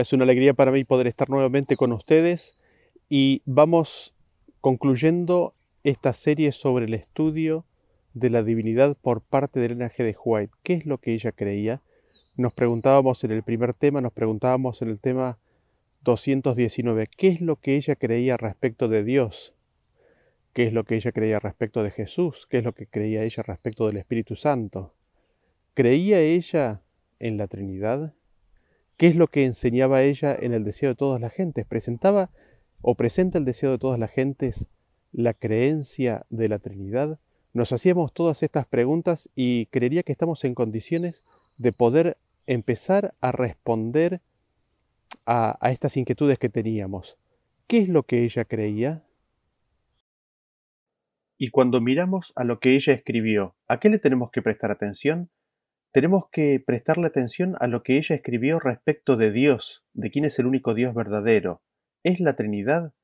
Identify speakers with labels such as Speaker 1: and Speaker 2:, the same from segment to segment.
Speaker 1: Es una alegría para mí poder estar nuevamente con ustedes y vamos concluyendo esta serie sobre el estudio de la divinidad por parte de Elena G. de White. ¿Qué es lo que ella creía? Nos preguntábamos en el primer tema, nos preguntábamos en el tema 219, ¿qué es lo que ella creía respecto de Dios? ¿Qué es lo que ella creía respecto de Jesús? ¿Qué es lo que creía ella respecto del Espíritu Santo? ¿Creía ella en la Trinidad? ¿Qué es lo que enseñaba ella en el deseo de todas las gentes? ¿Presentaba o presenta el deseo de todas las gentes la creencia de la Trinidad? Nos hacíamos todas estas preguntas y creería que estamos en condiciones de poder empezar a responder a, a estas inquietudes que teníamos. ¿Qué es lo que ella creía? Y cuando miramos a lo que ella escribió, ¿a qué le tenemos que prestar atención? Tenemos que prestarle atención a lo que ella escribió respecto de Dios, de quién es el único Dios verdadero. ¿Es la Trinidad?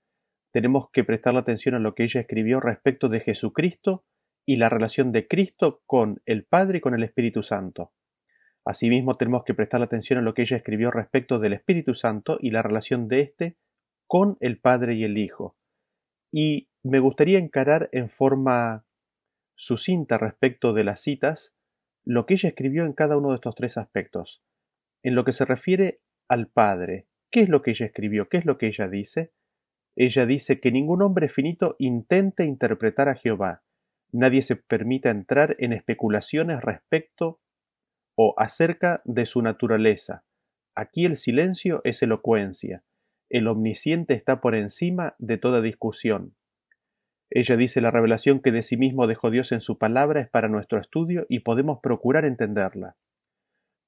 Speaker 1: Tenemos que prestarle atención a lo que ella escribió respecto de Jesucristo y la relación de Cristo con el Padre y con el Espíritu Santo. Asimismo, tenemos que prestar atención a lo que ella escribió respecto del Espíritu Santo y la relación de éste con el Padre y el Hijo. Y me gustaría encarar en forma sucinta respecto de las citas lo que ella escribió en cada uno de estos tres aspectos. En lo que se refiere al Padre, ¿qué es lo que ella escribió? ¿Qué es lo que ella dice? Ella dice que ningún hombre finito intente interpretar a Jehová. Nadie se permita entrar en especulaciones respecto o acerca de su naturaleza. Aquí el silencio es elocuencia. El omnisciente está por encima de toda discusión. Ella dice la revelación que de sí mismo dejó Dios en su palabra es para nuestro estudio y podemos procurar entenderla.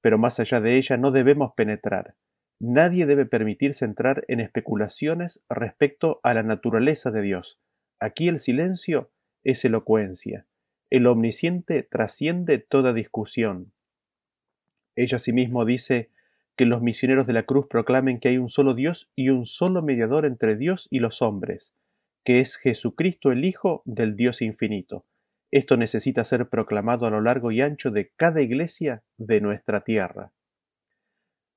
Speaker 1: Pero más allá de ella no debemos penetrar. Nadie debe permitirse entrar en especulaciones respecto a la naturaleza de Dios. Aquí el silencio es elocuencia. El omnisciente trasciende toda discusión. Ella asimismo dice que los misioneros de la cruz proclamen que hay un solo Dios y un solo mediador entre Dios y los hombres, que es Jesucristo el Hijo del Dios infinito. Esto necesita ser proclamado a lo largo y ancho de cada iglesia de nuestra tierra.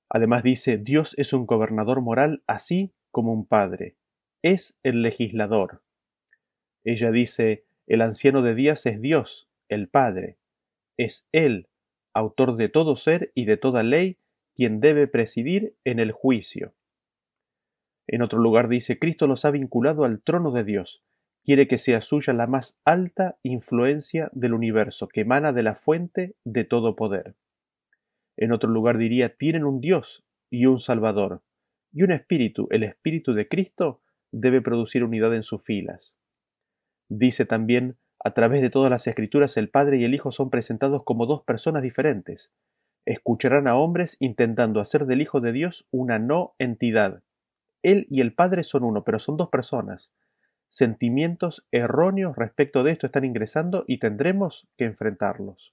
Speaker 1: Además dice, Dios es un gobernador moral así como un padre. Es el legislador. Ella dice, el anciano de días es Dios, el Padre. Es Él, autor de todo ser y de toda ley, quien debe presidir en el juicio. En otro lugar dice, Cristo los ha vinculado al trono de Dios. Quiere que sea suya la más alta influencia del universo, que emana de la fuente de todo poder. En otro lugar diría, tienen un Dios y un Salvador, y un espíritu, el espíritu de Cristo, debe producir unidad en sus filas. Dice también, a través de todas las escrituras el Padre y el Hijo son presentados como dos personas diferentes. Escucharán a hombres intentando hacer del Hijo de Dios una no entidad, él y el Padre son uno, pero son dos personas. Sentimientos erróneos respecto de esto están ingresando y tendremos que enfrentarlos.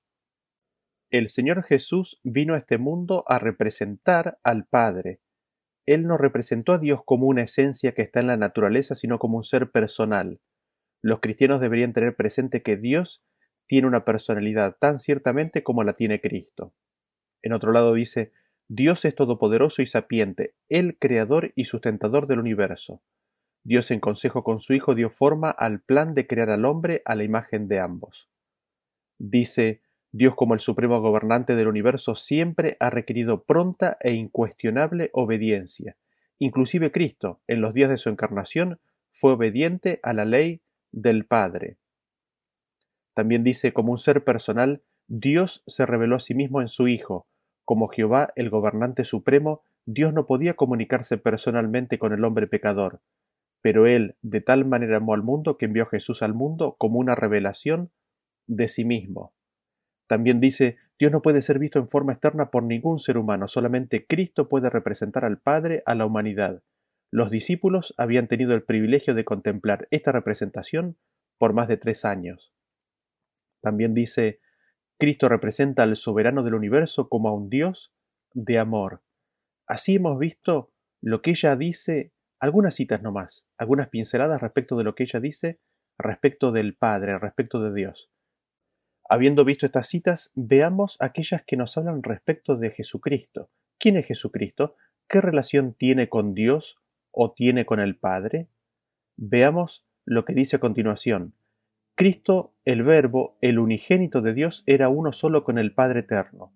Speaker 1: El Señor Jesús vino a este mundo a representar al Padre. Él no representó a Dios como una esencia que está en la naturaleza, sino como un ser personal. Los cristianos deberían tener presente que Dios tiene una personalidad tan ciertamente como la tiene Cristo. En otro lado dice, Dios es todopoderoso y sapiente, el creador y sustentador del universo. Dios en consejo con su Hijo dio forma al plan de crear al hombre a la imagen de ambos. Dice, Dios como el supremo gobernante del universo siempre ha requerido pronta e incuestionable obediencia. Inclusive Cristo, en los días de su encarnación, fue obediente a la ley del Padre. También dice, como un ser personal, Dios se reveló a sí mismo en su Hijo, como Jehová el gobernante supremo, Dios no podía comunicarse personalmente con el hombre pecador, pero Él de tal manera amó al mundo que envió a Jesús al mundo como una revelación de sí mismo. También dice, Dios no puede ser visto en forma externa por ningún ser humano, solamente Cristo puede representar al Padre a la humanidad. Los discípulos habían tenido el privilegio de contemplar esta representación por más de tres años. También dice, Cristo representa al soberano del universo como a un Dios de amor. Así hemos visto lo que ella dice, algunas citas nomás, algunas pinceladas respecto de lo que ella dice respecto del Padre, respecto de Dios. Habiendo visto estas citas, veamos aquellas que nos hablan respecto de Jesucristo. ¿Quién es Jesucristo? ¿qué relación tiene con Dios o tiene con el Padre? Veamos lo que dice a continuación. Cristo, el Verbo, el unigénito de Dios, era uno solo con el Padre eterno.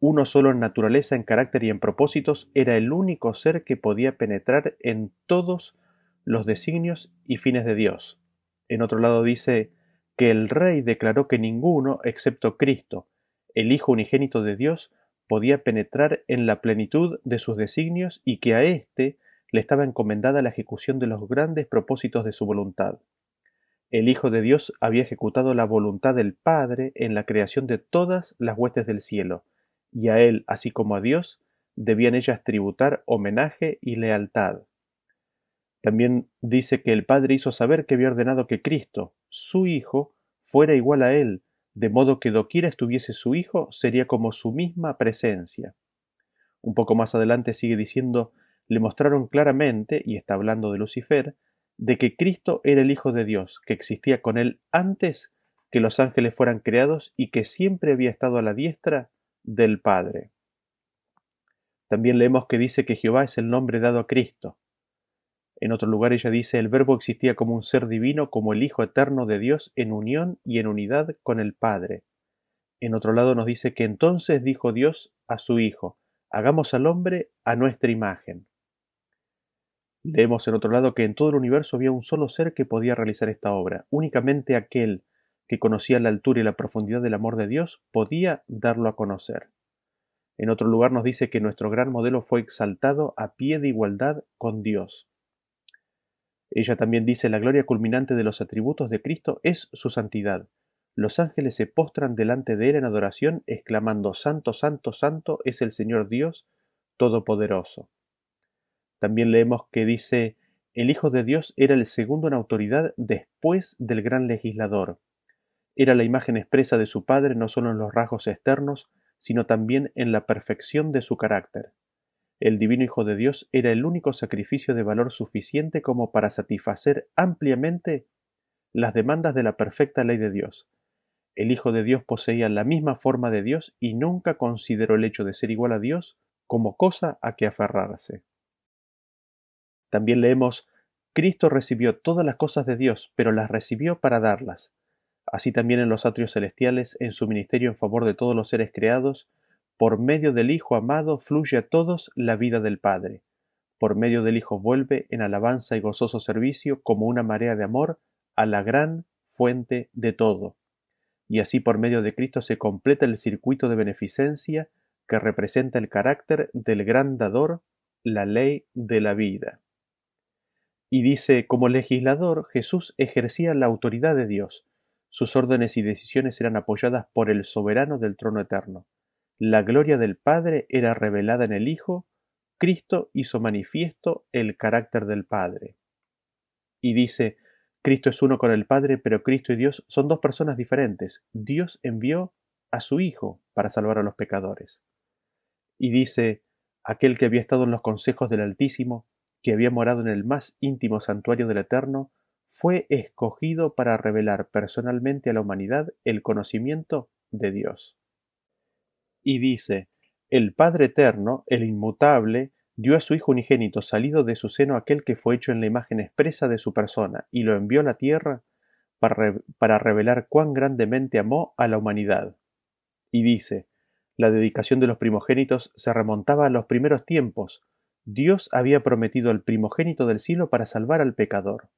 Speaker 1: Uno solo en naturaleza, en carácter y en propósitos, era el único ser que podía penetrar en todos los designios y fines de Dios. En otro lado dice que el Rey declaró que ninguno, excepto Cristo, el Hijo unigénito de Dios, podía penetrar en la plenitud de sus designios y que a éste le estaba encomendada la ejecución de los grandes propósitos de su voluntad. El Hijo de Dios había ejecutado la voluntad del Padre en la creación de todas las huestes del cielo, y a él, así como a Dios, debían ellas tributar homenaje y lealtad. También dice que el Padre hizo saber que había ordenado que Cristo, su Hijo, fuera igual a él, de modo que doquiera estuviese su Hijo, sería como su misma presencia. Un poco más adelante sigue diciendo le mostraron claramente, y está hablando de Lucifer, de que Cristo era el Hijo de Dios, que existía con él antes que los ángeles fueran creados y que siempre había estado a la diestra del Padre. También leemos que dice que Jehová es el nombre dado a Cristo. En otro lugar ella dice el Verbo existía como un ser divino, como el Hijo eterno de Dios en unión y en unidad con el Padre. En otro lado nos dice que entonces dijo Dios a su Hijo, hagamos al hombre a nuestra imagen. Leemos en otro lado que en todo el universo había un solo ser que podía realizar esta obra. Únicamente aquel que conocía la altura y la profundidad del amor de Dios podía darlo a conocer. En otro lugar nos dice que nuestro gran modelo fue exaltado a pie de igualdad con Dios. Ella también dice la gloria culminante de los atributos de Cristo es su santidad. Los ángeles se postran delante de él en adoración, exclamando Santo, Santo, Santo es el Señor Dios Todopoderoso. También leemos que dice, el Hijo de Dios era el segundo en autoridad después del gran legislador. Era la imagen expresa de su Padre no solo en los rasgos externos, sino también en la perfección de su carácter. El Divino Hijo de Dios era el único sacrificio de valor suficiente como para satisfacer ampliamente las demandas de la perfecta ley de Dios. El Hijo de Dios poseía la misma forma de Dios y nunca consideró el hecho de ser igual a Dios como cosa a que aferrarse. También leemos Cristo recibió todas las cosas de Dios, pero las recibió para darlas. Así también en los atrios celestiales, en su ministerio en favor de todos los seres creados, por medio del Hijo amado fluye a todos la vida del Padre. Por medio del Hijo vuelve en alabanza y gozoso servicio como una marea de amor a la gran fuente de todo. Y así por medio de Cristo se completa el circuito de beneficencia que representa el carácter del gran dador, la ley de la vida. Y dice, como legislador, Jesús ejercía la autoridad de Dios. Sus órdenes y decisiones eran apoyadas por el soberano del trono eterno. La gloria del Padre era revelada en el Hijo, Cristo hizo manifiesto el carácter del Padre. Y dice, Cristo es uno con el Padre, pero Cristo y Dios son dos personas diferentes. Dios envió a su Hijo para salvar a los pecadores. Y dice, aquel que había estado en los consejos del Altísimo, que había morado en el más íntimo santuario del Eterno, fue escogido para revelar personalmente a la humanidad el conocimiento de Dios. Y dice, el Padre Eterno, el Inmutable, dio a su Hijo unigénito salido de su seno aquel que fue hecho en la imagen expresa de su persona, y lo envió a la tierra para, para revelar cuán grandemente amó a la humanidad. Y dice, la dedicación de los primogénitos se remontaba a los primeros tiempos, Dios había prometido al primogénito del cielo para salvar al pecador.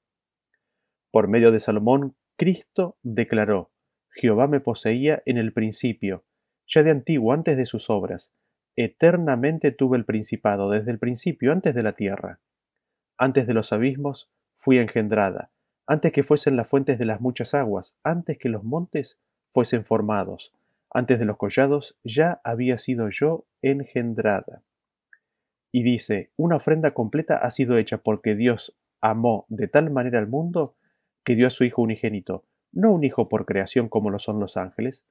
Speaker 1: Por medio de Salomón, Cristo declaró, Jehová me poseía en el principio, ya de antiguo, antes de sus obras. Eternamente tuve el principado, desde el principio, antes de la tierra. Antes de los abismos fui engendrada, antes que fuesen las fuentes de las muchas aguas, antes que los montes fuesen formados, antes de los collados ya había sido yo engendrada. Y dice, una ofrenda completa ha sido hecha porque Dios amó de tal manera al mundo que dio a su Hijo unigénito, no un hijo por creación como lo son los ángeles,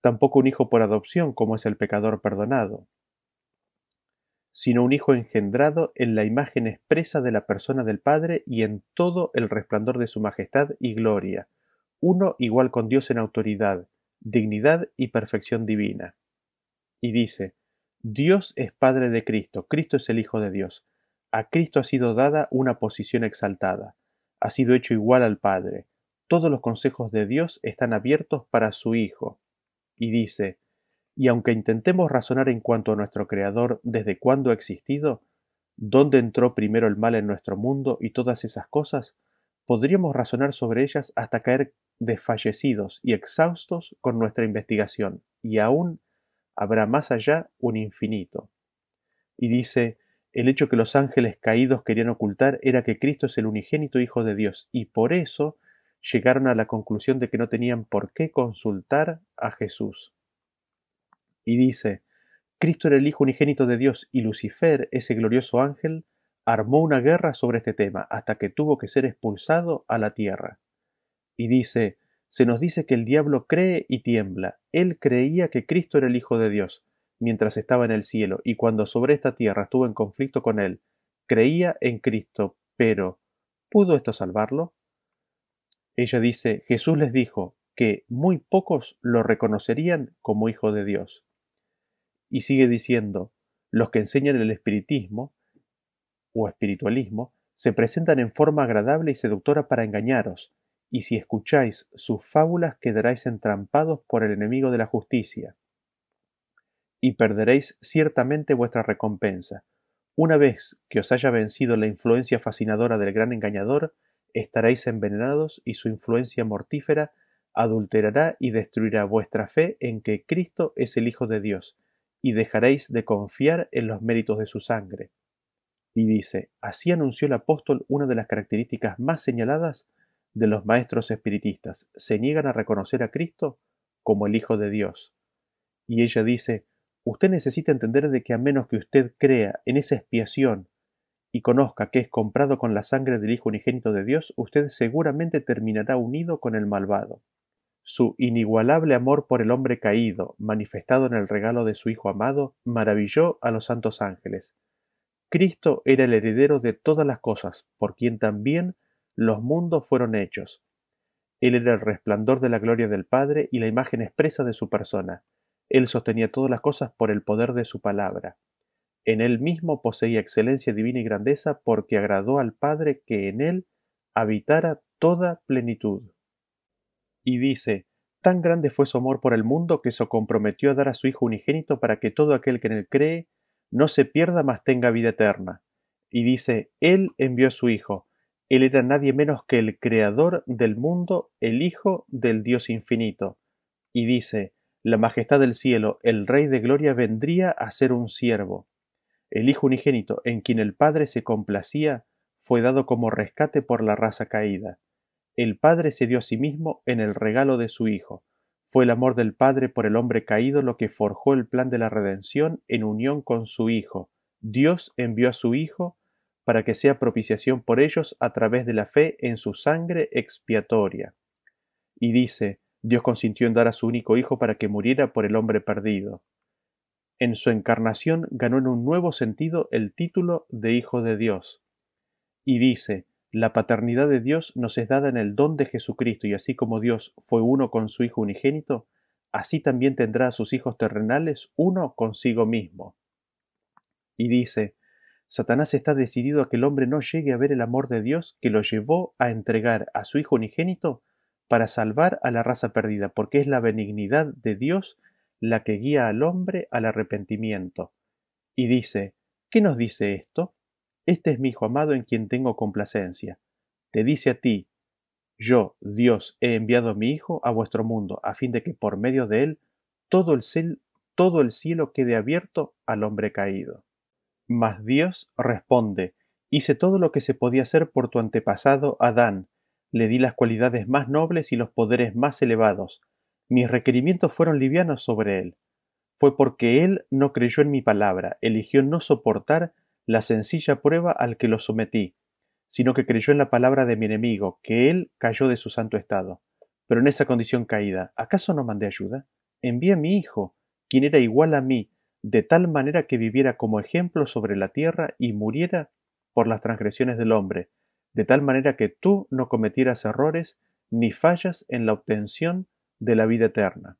Speaker 1: tampoco un hijo por adopción como es el pecador perdonado, sino un hijo engendrado en la imagen expresa de la persona del Padre y en todo el resplandor de su majestad y gloria, uno igual con Dios en autoridad, dignidad y perfección divina. Y dice, Dios es Padre de Cristo, Cristo es el Hijo de Dios. A Cristo ha sido dada una posición exaltada, ha sido hecho igual al Padre. Todos los consejos de Dios están abiertos para su Hijo. Y dice, y aunque intentemos razonar en cuanto a nuestro Creador desde cuándo ha existido, dónde entró primero el mal en nuestro mundo y todas esas cosas, podríamos razonar sobre ellas hasta caer desfallecidos y exhaustos con nuestra investigación, y aún habrá más allá un infinito. Y dice, el hecho que los ángeles caídos querían ocultar era que Cristo es el unigénito Hijo de Dios, y por eso llegaron a la conclusión de que no tenían por qué consultar a Jesús. Y dice, Cristo era el Hijo unigénito de Dios, y Lucifer, ese glorioso ángel, armó una guerra sobre este tema hasta que tuvo que ser expulsado a la tierra. Y dice, se nos dice que el diablo cree y tiembla. Él creía que Cristo era el Hijo de Dios, mientras estaba en el cielo, y cuando sobre esta tierra estuvo en conflicto con él, creía en Cristo, pero ¿pudo esto salvarlo? Ella dice, Jesús les dijo que muy pocos lo reconocerían como Hijo de Dios. Y sigue diciendo, los que enseñan el espiritismo o espiritualismo se presentan en forma agradable y seductora para engañaros, y si escucháis sus fábulas quedaréis entrampados por el enemigo de la justicia, y perderéis ciertamente vuestra recompensa. Una vez que os haya vencido la influencia fascinadora del gran engañador, estaréis envenenados y su influencia mortífera adulterará y destruirá vuestra fe en que Cristo es el Hijo de Dios, y dejaréis de confiar en los méritos de su sangre. Y dice, así anunció el apóstol una de las características más señaladas de los maestros espiritistas se niegan a reconocer a Cristo como el Hijo de Dios. Y ella dice, usted necesita entender de que a menos que usted crea en esa expiación y conozca que es comprado con la sangre del Hijo unigénito de Dios, usted seguramente terminará unido con el malvado. Su inigualable amor por el hombre caído, manifestado en el regalo de su Hijo amado, maravilló a los santos ángeles. Cristo era el heredero de todas las cosas, por quien también los mundos fueron hechos. Él era el resplandor de la gloria del Padre y la imagen expresa de su persona. Él sostenía todas las cosas por el poder de su palabra. En él mismo poseía excelencia divina y grandeza porque agradó al Padre que en él habitara toda plenitud. Y dice, tan grande fue su amor por el mundo que se comprometió a dar a su Hijo unigénito para que todo aquel que en él cree no se pierda mas tenga vida eterna. Y dice, Él envió a su Hijo, él era nadie menos que el Creador del mundo, el Hijo del Dios infinito. Y dice, la majestad del cielo, el Rey de gloria vendría a ser un siervo. El Hijo unigénito, en quien el Padre se complacía, fue dado como rescate por la raza caída. El Padre se dio a sí mismo en el regalo de su Hijo. Fue el amor del Padre por el hombre caído lo que forjó el plan de la redención en unión con su Hijo. Dios envió a su Hijo para que sea propiciación por ellos a través de la fe en su sangre expiatoria. Y dice, Dios consintió en dar a su único Hijo para que muriera por el hombre perdido. En su encarnación ganó en un nuevo sentido el título de Hijo de Dios. Y dice, la paternidad de Dios nos es dada en el don de Jesucristo, y así como Dios fue uno con su Hijo unigénito, así también tendrá a sus hijos terrenales uno consigo mismo. Y dice, Satanás está decidido a que el hombre no llegue a ver el amor de Dios que lo llevó a entregar a su Hijo unigénito para salvar a la raza perdida, porque es la benignidad de Dios la que guía al hombre al arrepentimiento. Y dice, ¿qué nos dice esto? Este es mi Hijo amado en quien tengo complacencia. Te dice a ti, yo, Dios, he enviado a mi Hijo a vuestro mundo, a fin de que por medio de él todo el, todo el cielo quede abierto al hombre caído. Mas Dios responde, hice todo lo que se podía hacer por tu antepasado Adán, le di las cualidades más nobles y los poderes más elevados. Mis requerimientos fueron livianos sobre él. Fue porque él no creyó en mi palabra, eligió no soportar la sencilla prueba al que lo sometí, sino que creyó en la palabra de mi enemigo, que él cayó de su santo estado. Pero en esa condición caída, ¿acaso no mandé ayuda? Envié a mi hijo, quien era igual a mí, de tal manera que viviera como ejemplo sobre la tierra y muriera por las transgresiones del hombre, de tal manera que tú no cometieras errores ni fallas en la obtención de la vida eterna.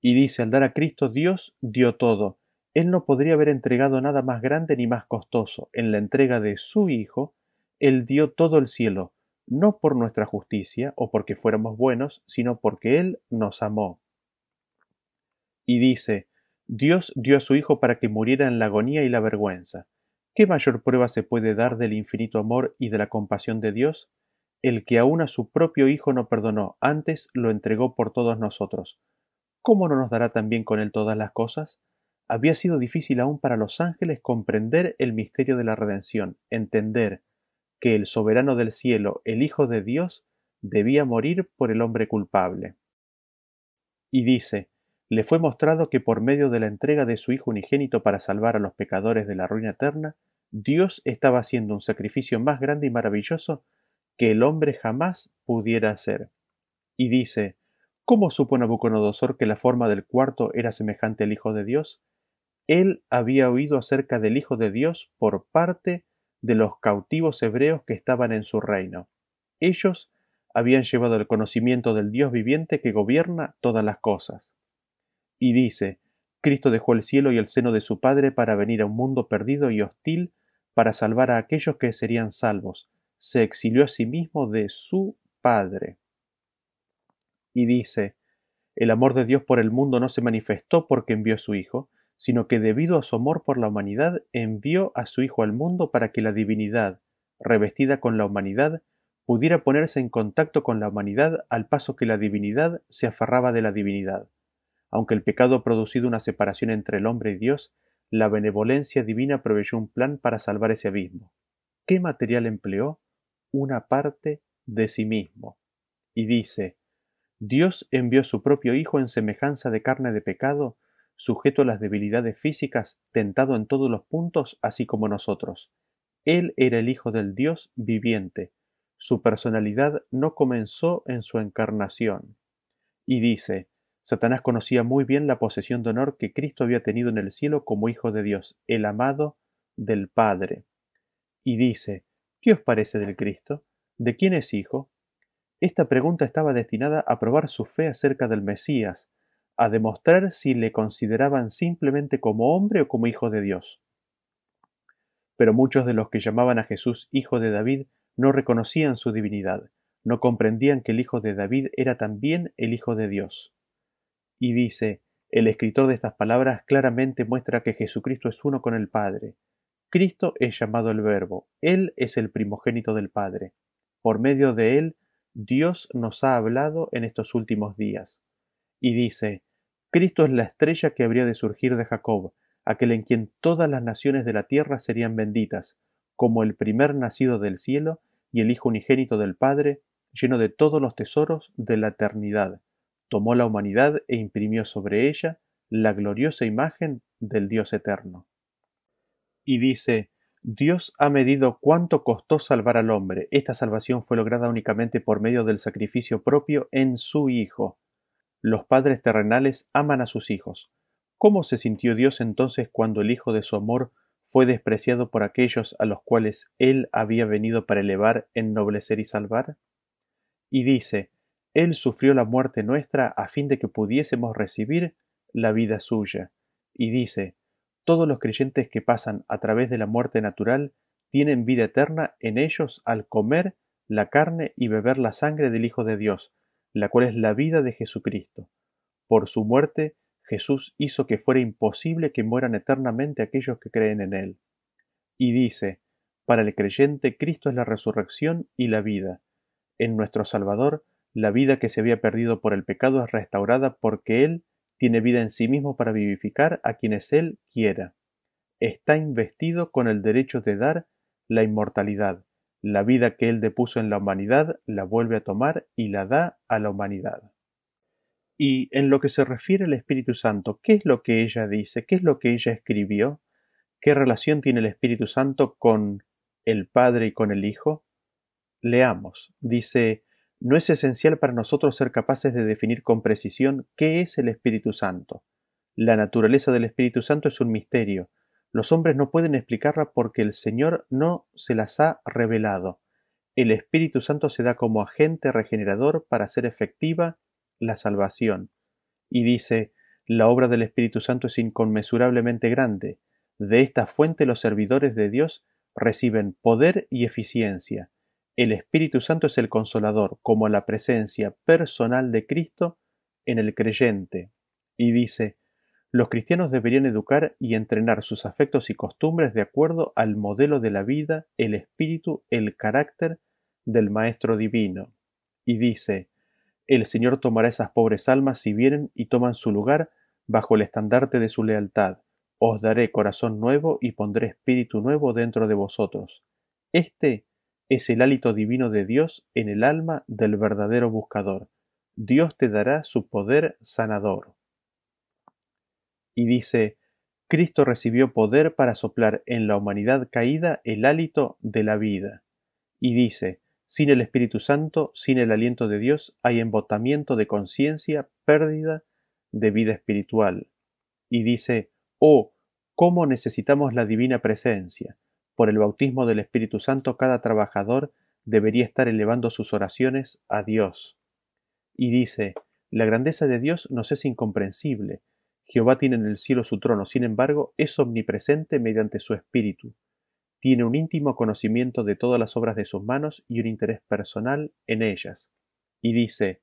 Speaker 1: Y dice, al dar a Cristo Dios dio todo. Él no podría haber entregado nada más grande ni más costoso. En la entrega de su Hijo, Él dio todo el cielo, no por nuestra justicia o porque fuéramos buenos, sino porque Él nos amó. Y dice, Dios dio a su Hijo para que muriera en la agonía y la vergüenza. ¿Qué mayor prueba se puede dar del infinito amor y de la compasión de Dios? El que aún a su propio Hijo no perdonó, antes lo entregó por todos nosotros. ¿Cómo no nos dará también con él todas las cosas? Había sido difícil aún para los ángeles comprender el misterio de la redención, entender que el soberano del cielo, el Hijo de Dios, debía morir por el hombre culpable. Y dice, le fue mostrado que por medio de la entrega de su Hijo unigénito para salvar a los pecadores de la ruina eterna, Dios estaba haciendo un sacrificio más grande y maravilloso que el hombre jamás pudiera hacer. Y dice, ¿cómo supo Nabucodonosor que la forma del cuarto era semejante al Hijo de Dios? Él había oído acerca del Hijo de Dios por parte de los cautivos hebreos que estaban en su reino. Ellos habían llevado el conocimiento del Dios viviente que gobierna todas las cosas. Y dice, Cristo dejó el cielo y el seno de su Padre para venir a un mundo perdido y hostil para salvar a aquellos que serían salvos. Se exilió a sí mismo de su Padre. Y dice, el amor de Dios por el mundo no se manifestó porque envió a su Hijo, sino que debido a su amor por la humanidad envió a su Hijo al mundo para que la divinidad, revestida con la humanidad, pudiera ponerse en contacto con la humanidad al paso que la divinidad se aferraba de la divinidad. Aunque el pecado ha producido una separación entre el hombre y Dios, la benevolencia divina proveyó un plan para salvar ese abismo. ¿Qué material empleó? Una parte de sí mismo. Y dice, Dios envió su propio Hijo en semejanza de carne de pecado sujeto a las debilidades físicas, tentado en todos los puntos, así como nosotros. Él era el Hijo del Dios viviente. Su personalidad no comenzó en su encarnación. Y dice, Satanás conocía muy bien la posesión de honor que Cristo había tenido en el cielo como Hijo de Dios, el amado del Padre. Y dice, ¿qué os parece del Cristo? ¿De quién es Hijo? Esta pregunta estaba destinada a probar su fe acerca del Mesías, a demostrar si le consideraban simplemente como hombre o como hijo de Dios. Pero muchos de los que llamaban a Jesús hijo de David no reconocían su divinidad, no comprendían que el hijo de David era también el hijo de Dios. Y dice, el escritor de estas palabras claramente muestra que Jesucristo es uno con el Padre. Cristo es llamado el Verbo, Él es el primogénito del Padre. Por medio de Él, Dios nos ha hablado en estos últimos días y dice, Cristo es la estrella que habría de surgir de Jacob, aquel en quien todas las naciones de la tierra serían benditas, como el primer nacido del cielo y el Hijo unigénito del Padre, lleno de todos los tesoros de la eternidad. Tomó la humanidad e imprimió sobre ella la gloriosa imagen del Dios eterno. Y dice, Dios ha medido cuánto costó salvar al hombre. Esta salvación fue lograda únicamente por medio del sacrificio propio en su Hijo. Los padres terrenales aman a sus hijos. ¿Cómo se sintió Dios entonces cuando el Hijo de su amor fue despreciado por aquellos a los cuales Él había venido para elevar, ennoblecer y salvar? Y dice, Él sufrió la muerte nuestra a fin de que pudiésemos recibir la vida suya. Y dice, todos los creyentes que pasan a través de la muerte natural tienen vida eterna en ellos al comer la carne y beber la sangre del Hijo de Dios, la cual es la vida de Jesucristo. Por su muerte, Jesús hizo que fuera imposible que mueran eternamente aquellos que creen en Él. Y dice, para el creyente Cristo es la resurrección y la vida. En nuestro Salvador, la vida que se había perdido por el pecado es restaurada porque Él tiene vida en sí mismo para vivificar a quienes Él quiera. Está investido con el derecho de dar la inmortalidad, la vida que Él depuso en la humanidad la vuelve a tomar y la da a la humanidad. Y en lo que se refiere al Espíritu Santo, ¿qué es lo que ella dice? ¿Qué es lo que ella escribió? ¿Qué relación tiene el Espíritu Santo con el Padre y con el Hijo? Leamos. Dice, no es esencial para nosotros ser capaces de definir con precisión qué es el Espíritu Santo. La naturaleza del Espíritu Santo es un misterio, los hombres no pueden explicarla porque el Señor no se las ha revelado. El Espíritu Santo se da como agente regenerador para hacer efectiva la salvación. Y dice, La obra del Espíritu Santo es inconmensurablemente grande. De esta fuente los servidores de Dios reciben poder y eficiencia. El Espíritu Santo es el consolador, como la presencia personal de Cristo en el creyente. Y dice, los cristianos deberían educar y entrenar sus afectos y costumbres de acuerdo al modelo de la vida, el espíritu, el carácter del Maestro Divino. Y dice, el Señor tomará esas pobres almas si vienen y toman su lugar bajo el estandarte de su lealtad. Os daré corazón nuevo y pondré espíritu nuevo dentro de vosotros. Este es el hálito divino de Dios en el alma del verdadero buscador. Dios te dará su poder sanador y dice, Cristo recibió poder para soplar en la humanidad caída el hálito de la vida. Y dice, sin el Espíritu Santo, sin el aliento de Dios, hay embotamiento de conciencia, pérdida de vida espiritual. Y dice, oh, cómo necesitamos la divina presencia. Por el bautismo del Espíritu Santo cada trabajador debería estar elevando sus oraciones a Dios. Y dice, la grandeza de Dios nos es incomprensible, Jehová tiene en el cielo su trono, sin embargo, es omnipresente mediante su espíritu. Tiene un íntimo conocimiento de todas las obras de sus manos y un interés personal en ellas. Y dice,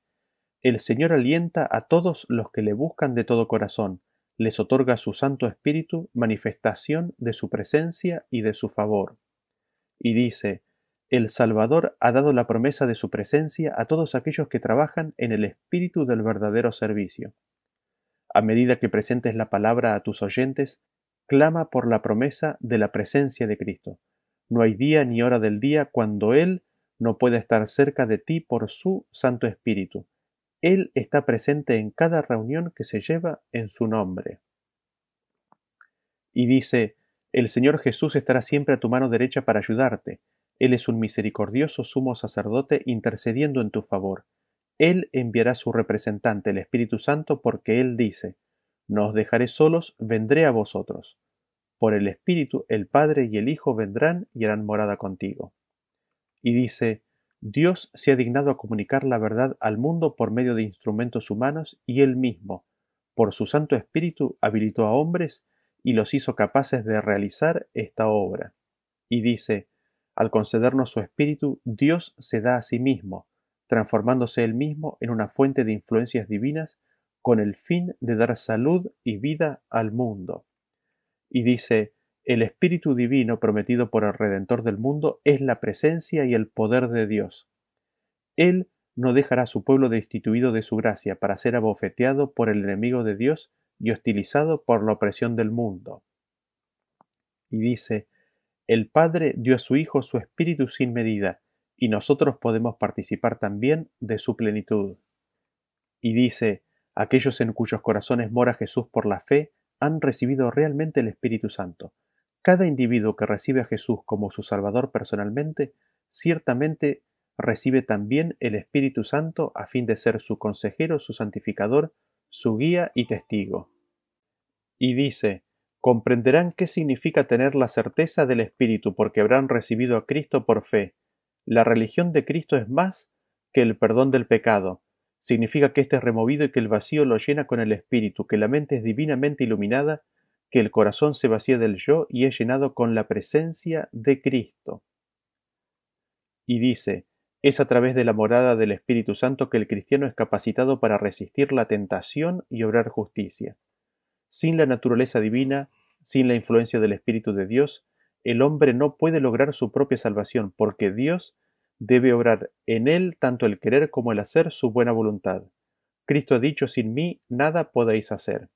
Speaker 1: El Señor alienta a todos los que le buscan de todo corazón, les otorga su Santo Espíritu manifestación de su presencia y de su favor. Y dice, El Salvador ha dado la promesa de su presencia a todos aquellos que trabajan en el espíritu del verdadero servicio. A medida que presentes la palabra a tus oyentes, clama por la promesa de la presencia de Cristo. No hay día ni hora del día cuando Él no pueda estar cerca de ti por su Santo Espíritu. Él está presente en cada reunión que se lleva en su nombre. Y dice, el Señor Jesús estará siempre a tu mano derecha para ayudarte. Él es un misericordioso sumo sacerdote intercediendo en tu favor. Él enviará su representante, el Espíritu Santo, porque Él dice, No os dejaré solos, vendré a vosotros. Por el Espíritu el Padre y el Hijo vendrán y harán morada contigo. Y dice, Dios se ha dignado a comunicar la verdad al mundo por medio de instrumentos humanos y Él mismo, por su Santo Espíritu, habilitó a hombres y los hizo capaces de realizar esta obra. Y dice, al concedernos su Espíritu, Dios se da a sí mismo, transformándose él mismo en una fuente de influencias divinas con el fin de dar salud y vida al mundo. Y dice, el Espíritu Divino prometido por el Redentor del mundo es la presencia y el poder de Dios. Él no dejará a su pueblo destituido de su gracia para ser abofeteado por el enemigo de Dios y hostilizado por la opresión del mundo. Y dice, el Padre dio a su Hijo su Espíritu sin medida, y nosotros podemos participar también de su plenitud. Y dice, aquellos en cuyos corazones mora Jesús por la fe han recibido realmente el Espíritu Santo. Cada individuo que recibe a Jesús como su Salvador personalmente, ciertamente recibe también el Espíritu Santo a fin de ser su consejero, su santificador, su guía y testigo. Y dice, comprenderán qué significa tener la certeza del Espíritu porque habrán recibido a Cristo por fe, la religión de Cristo es más que el perdón del pecado. Significa que éste es removido y que el vacío lo llena con el espíritu, que la mente es divinamente iluminada, que el corazón se vacía del yo y es llenado con la presencia de Cristo. Y dice, es a través de la morada del Espíritu Santo que el cristiano es capacitado para resistir la tentación y obrar justicia. Sin la naturaleza divina, sin la influencia del Espíritu de Dios, el hombre no puede lograr su propia salvación, porque Dios debe obrar en él tanto el querer como el hacer su buena voluntad. Cristo ha dicho, sin mí nada podéis hacer.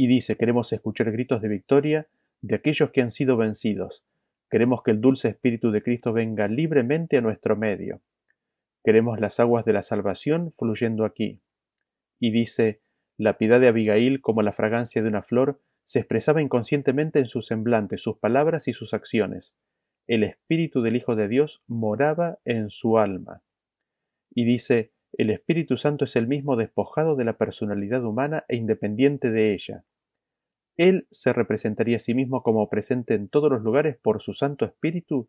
Speaker 1: Y dice, queremos escuchar gritos de victoria de aquellos que han sido vencidos. Queremos que el dulce Espíritu de Cristo venga libremente a nuestro medio. Queremos las aguas de la salvación fluyendo aquí. Y dice, la piedad de Abigail como la fragancia de una flor se expresaba inconscientemente en su semblante, sus palabras y sus acciones. El Espíritu del Hijo de Dios moraba en su alma. Y dice, el Espíritu Santo es el mismo despojado de la personalidad humana e independiente de ella. Él se representaría a sí mismo como presente en todos los lugares por su Santo Espíritu,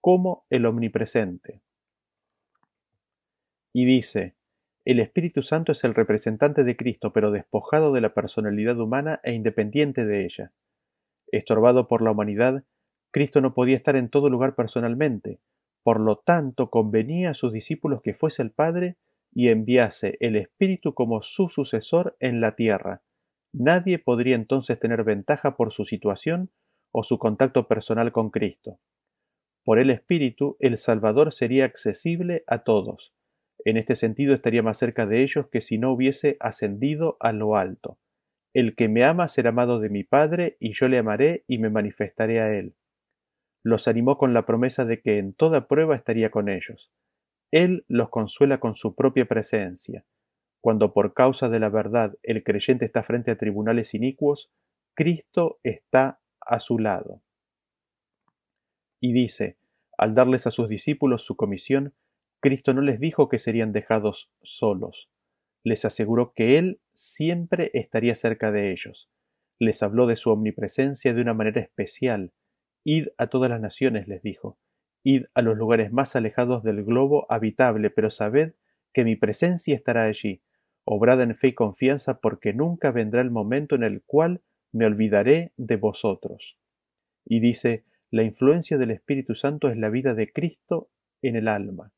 Speaker 1: como el omnipresente. Y dice, El Espíritu Santo es el representante de Cristo, pero despojado de la personalidad humana e independiente de ella. Estorbado por la humanidad, Cristo no podía estar en todo lugar personalmente, por lo tanto convenía a sus discípulos que fuese el Padre y enviase el Espíritu como su sucesor en la tierra. Nadie podría entonces tener ventaja por su situación o su contacto personal con Cristo. Por el Espíritu, el Salvador sería accesible a todos. En este sentido estaría más cerca de ellos que si no hubiese ascendido a lo alto. El que me ama será amado de mi Padre, y yo le amaré y me manifestaré a él. Los animó con la promesa de que en toda prueba estaría con ellos. Él los consuela con su propia presencia. Cuando por causa de la verdad el creyente está frente a tribunales inicuos, Cristo está a su lado. Y dice, al darles a sus discípulos su comisión, Cristo no les dijo que serían dejados solos. Les aseguró que Él siempre estaría cerca de ellos. Les habló de su omnipresencia de una manera especial. Id a todas las naciones, les dijo. Id a los lugares más alejados del globo habitable, pero sabed que mi presencia estará allí. Obrad en fe y confianza, porque nunca vendrá el momento en el cual me olvidaré de vosotros. Y dice, la influencia del Espíritu Santo es la vida de Cristo en el alma.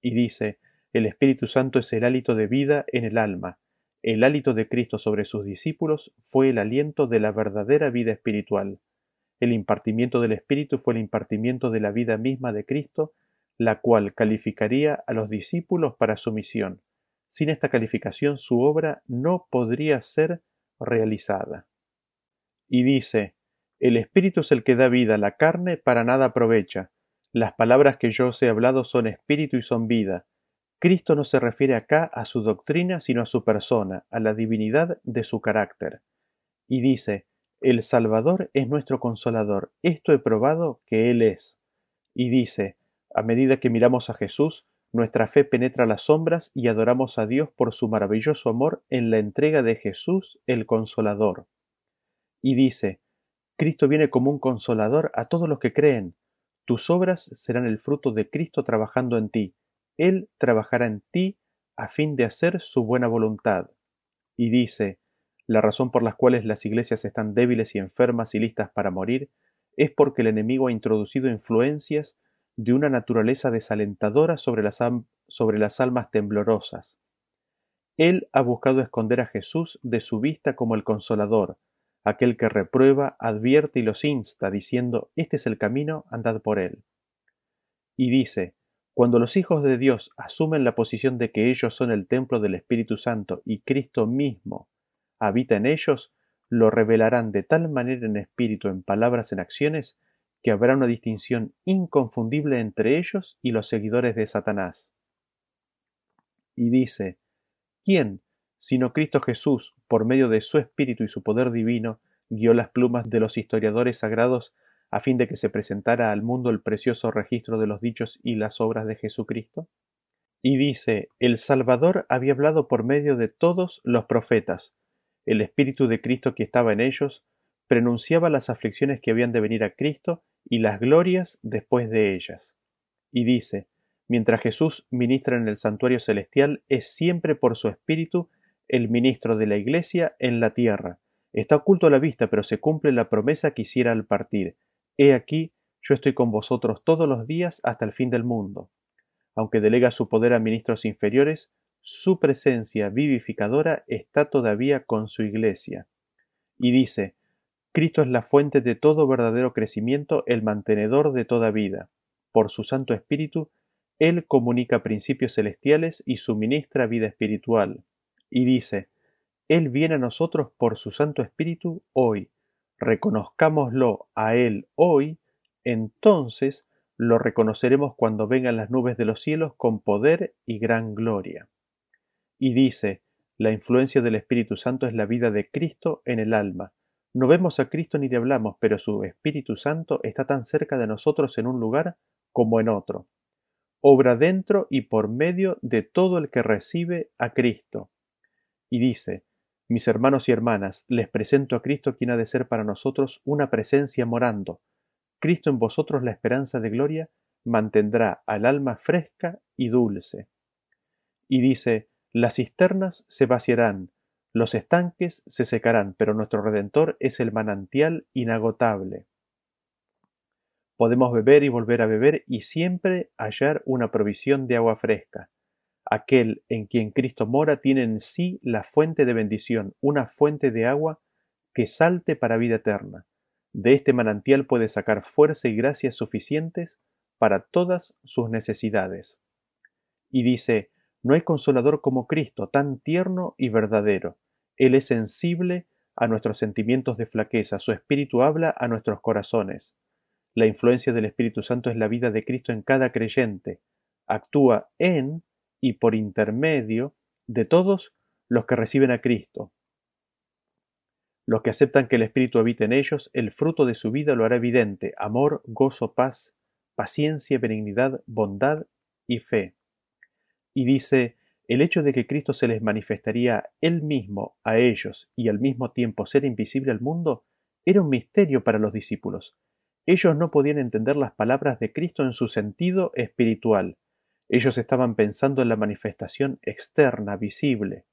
Speaker 1: Y dice, el Espíritu Santo es el hálito de vida en el alma. El hálito de Cristo sobre sus discípulos fue el aliento de la verdadera vida espiritual. El impartimiento del Espíritu fue el impartimiento de la vida misma de Cristo, la cual calificaría a los discípulos para su misión. Sin esta calificación su obra no podría ser realizada. Y dice, el Espíritu es el que da vida, la carne para nada aprovecha. Las palabras que yo os he hablado son espíritu y son vida. Cristo no se refiere acá a su doctrina, sino a su persona, a la divinidad de su carácter. Y dice, el Salvador es nuestro consolador. Esto he probado que Él es. Y dice, a medida que miramos a Jesús, nuestra fe penetra las sombras y adoramos a Dios por su maravilloso amor en la entrega de Jesús el Consolador. Y dice, Cristo viene como un consolador a todos los que creen. Tus obras serán el fruto de Cristo trabajando en ti. Él trabajará en ti a fin de hacer su buena voluntad. Y dice, la razón por la cual las iglesias están débiles y enfermas y listas para morir es porque el enemigo ha introducido influencias de una naturaleza desalentadora sobre las, sobre las almas temblorosas. Él ha buscado esconder a Jesús de su vista como el consolador, aquel que reprueba, advierte y los insta, diciendo, Este es el camino, andad por él. Y dice, cuando los hijos de Dios asumen la posición de que ellos son el templo del Espíritu Santo y Cristo mismo habita en ellos, lo revelarán de tal manera en espíritu, en palabras, en acciones, que habrá una distinción inconfundible entre ellos y los seguidores de Satanás. Y dice, ¿quién, sino Cristo Jesús, por medio de su espíritu y su poder divino, guió las plumas de los historiadores sagrados a fin de que se presentara al mundo el precioso registro de los dichos y las obras de Jesucristo? Y dice, el Salvador había hablado por medio de todos los profetas, el Espíritu de Cristo que estaba en ellos prenunciaba las aflicciones que habían de venir a Cristo y las glorias después de ellas. Y dice, mientras Jesús ministra en el santuario celestial, es siempre por su Espíritu el ministro de la Iglesia en la tierra. Está oculto a la vista, pero se cumple la promesa que hiciera al partir. He aquí, yo estoy con vosotros todos los días hasta el fin del mundo. Aunque delega su poder a ministros inferiores, su presencia vivificadora está todavía con su Iglesia. Y dice, Cristo es la fuente de todo verdadero crecimiento, el mantenedor de toda vida. Por su Santo Espíritu, Él comunica principios celestiales y suministra vida espiritual. Y dice, Él viene a nosotros por su Santo Espíritu hoy. Reconozcámoslo a Él hoy, entonces lo reconoceremos cuando vengan las nubes de los cielos con poder y gran gloria y dice, la influencia del Espíritu Santo es la vida de Cristo en el alma. No vemos a Cristo ni le hablamos, pero su Espíritu Santo está tan cerca de nosotros en un lugar como en otro. Obra dentro y por medio de todo el que recibe a Cristo. Y dice, mis hermanos y hermanas, les presento a Cristo quien ha de ser para nosotros una presencia morando. Cristo en vosotros la esperanza de gloria mantendrá al alma fresca y dulce. Y dice, Las cisternas se vaciarán, los estanques se secarán, pero nuestro Redentor es el manantial inagotable. Podemos beber y volver a beber y siempre hallar una provisión de agua fresca. Aquel en quien Cristo mora tiene en sí la fuente de bendición, una fuente de agua que salte para vida eterna. De este manantial puede sacar fuerza y gracias suficientes para todas sus necesidades. Y dice, no hay consolador como Cristo, tan tierno y verdadero. Él es sensible a nuestros sentimientos de flaqueza, su espíritu habla a nuestros corazones. La influencia del Espíritu Santo es la vida de Cristo en cada creyente. Actúa en y por intermedio de todos los que reciben a Cristo. Los que aceptan que el Espíritu habite en ellos, el fruto de su vida lo hará evidente, amor, gozo, paz, paciencia, benignidad, bondad y fe. Y dice, el hecho de que Cristo se les manifestaría Él mismo a ellos y al mismo tiempo ser invisible al mundo, era un misterio para los discípulos. Ellos no podían entender las palabras de Cristo en su sentido espiritual. Ellos estaban pensando en la manifestación externa, visible.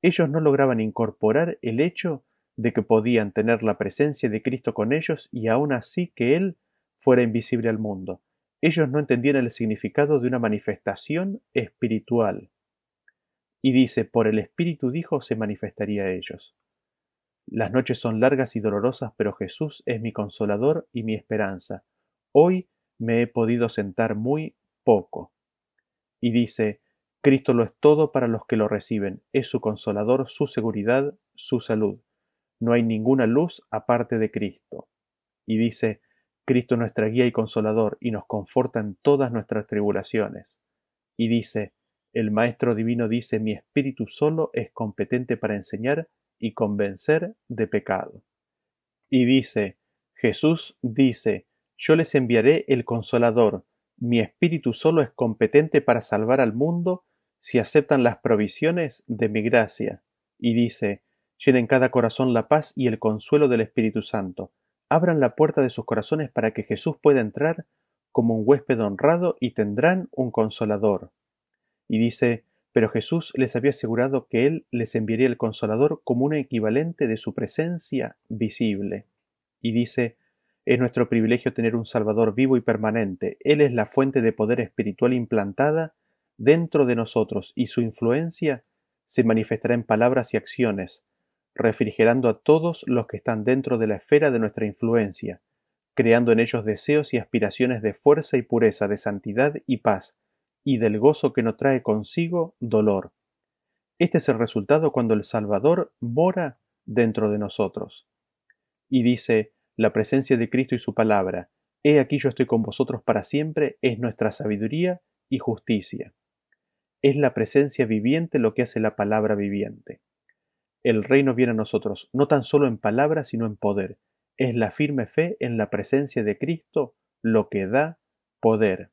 Speaker 1: Ellos no lograban incorporar el hecho de que podían tener la presencia de Cristo con ellos y aun así que Él fuera invisible al mundo. Ellos no entendían el significado de una manifestación espiritual. Y dice, por el Espíritu dijo, se manifestaría a ellos. Las noches son largas y dolorosas, pero Jesús es mi consolador y mi esperanza. Hoy me he podido sentar muy poco. Y dice, Cristo lo es todo para los que lo reciben, es su consolador, su seguridad, su salud. No hay ninguna luz aparte de Cristo. Y dice, Cristo nuestra guía y consolador, y nos conforta en todas nuestras tribulaciones. Y dice, el Maestro Divino dice, mi espíritu solo es competente para enseñar y convencer de pecado. Y dice, Jesús dice, yo les enviaré el consolador, mi espíritu solo es competente para salvar al mundo si aceptan las provisiones de mi gracia. Y dice, llenen cada corazón la paz y el consuelo del Espíritu Santo. Abran la puerta de sus corazones para que Jesús pueda entrar como un huésped honrado y tendrán un consolador. Y dice, pero Jesús les había asegurado que Él les enviaría el consolador como un equivalente de su presencia visible. Y dice, es nuestro privilegio tener un Salvador vivo y permanente. Él es la fuente de poder espiritual implantada dentro de nosotros y su influencia se manifestará en palabras y acciones, refrigerando a todos los que están dentro de la esfera de nuestra influencia, creando en ellos deseos y aspiraciones de fuerza y pureza, de santidad y paz, y del gozo que no trae consigo dolor. Este es el resultado cuando el Salvador mora dentro de nosotros. Y dice, la presencia de Cristo y su palabra, He aquí yo estoy con vosotros para siempre, es nuestra sabiduría y justicia. Es la presencia viviente lo que hace la palabra viviente. El reino viene a nosotros no tan solo en palabra, sino en poder. Es la firme fe en la presencia de Cristo lo que da poder.